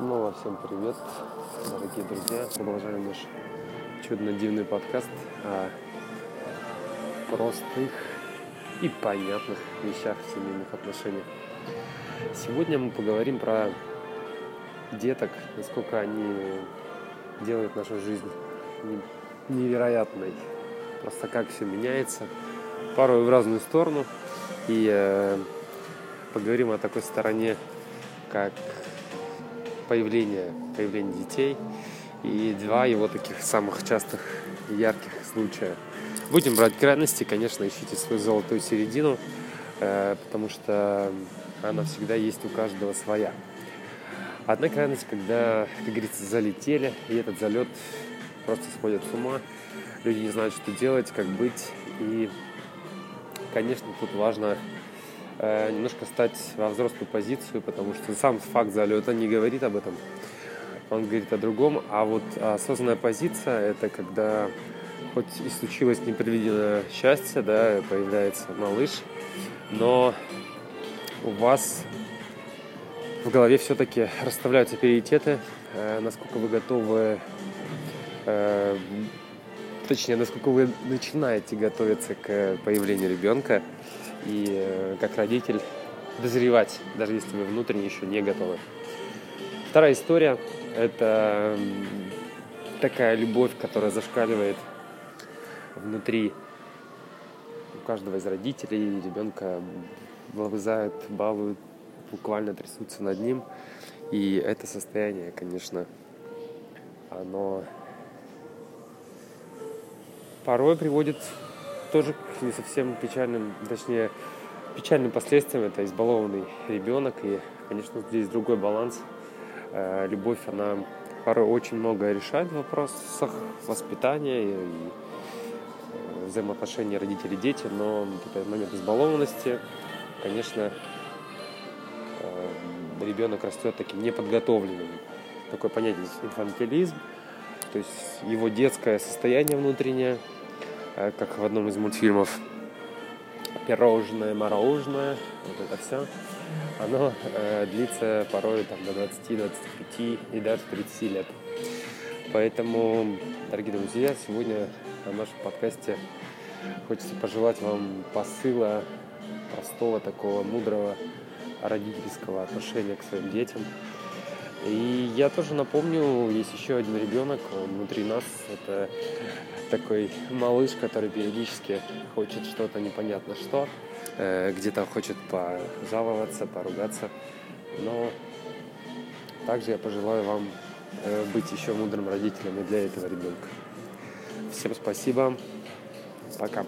Снова всем привет, дорогие друзья. Продолжаем наш чудно-дивный подкаст о простых и понятных вещах в семейных отношениях. Сегодня мы поговорим про деток, насколько они делают нашу жизнь невероятной. Просто как все меняется, порой в разную сторону. И э, поговорим о такой стороне, как появление, появление детей и два его таких самых частых ярких случая. Будем брать крайности, конечно, ищите свою золотую середину, э, потому что она всегда есть у каждого своя. Одна крайность, когда, как говорится, залетели, и этот залет просто сходит с ума, люди не знают, что делать, как быть, и, конечно, тут важно немножко стать во взрослую позицию, потому что сам факт залета не говорит об этом. Он говорит о другом. А вот осознанная позиция – это когда хоть и случилось непредвиденное счастье, да, появляется малыш, но у вас в голове все-таки расставляются приоритеты, э, насколько вы готовы, э, точнее, насколько вы начинаете готовиться к появлению ребенка – и э, как родитель дозревать, даже если вы внутренне еще не готовы. Вторая история – это такая любовь, которая зашкаливает внутри у каждого из родителей, ребенка вылезают, балуют, буквально трясутся над ним. И это состояние, конечно, оно порой приводит тоже к не совсем печальным, точнее, печальным последствиям. Это избалованный ребенок, и, конечно, здесь другой баланс. Э, любовь, она порой очень много решает в вопросах воспитания и, э, взаимоотношений родителей-дети, но этот момент избалованности, конечно, э, ребенок растет таким неподготовленным. Такое понятие инфантилизм, то есть его детское состояние внутреннее – как в одном из мультфильмов пирожное, мороженое, вот это все, оно э, длится порой там, до 20, 25 и даже 30 лет. Поэтому, дорогие друзья, сегодня на нашем подкасте хочется пожелать вам посыла простого, такого мудрого родительского отношения к своим детям. И я тоже напомню, есть еще один ребенок, внутри нас, это такой малыш, который периодически хочет что-то непонятно что, э, где-то хочет пожаловаться, поругаться. Но также я пожелаю вам э, быть еще мудрым родителем и для этого ребенка. Всем спасибо. Пока.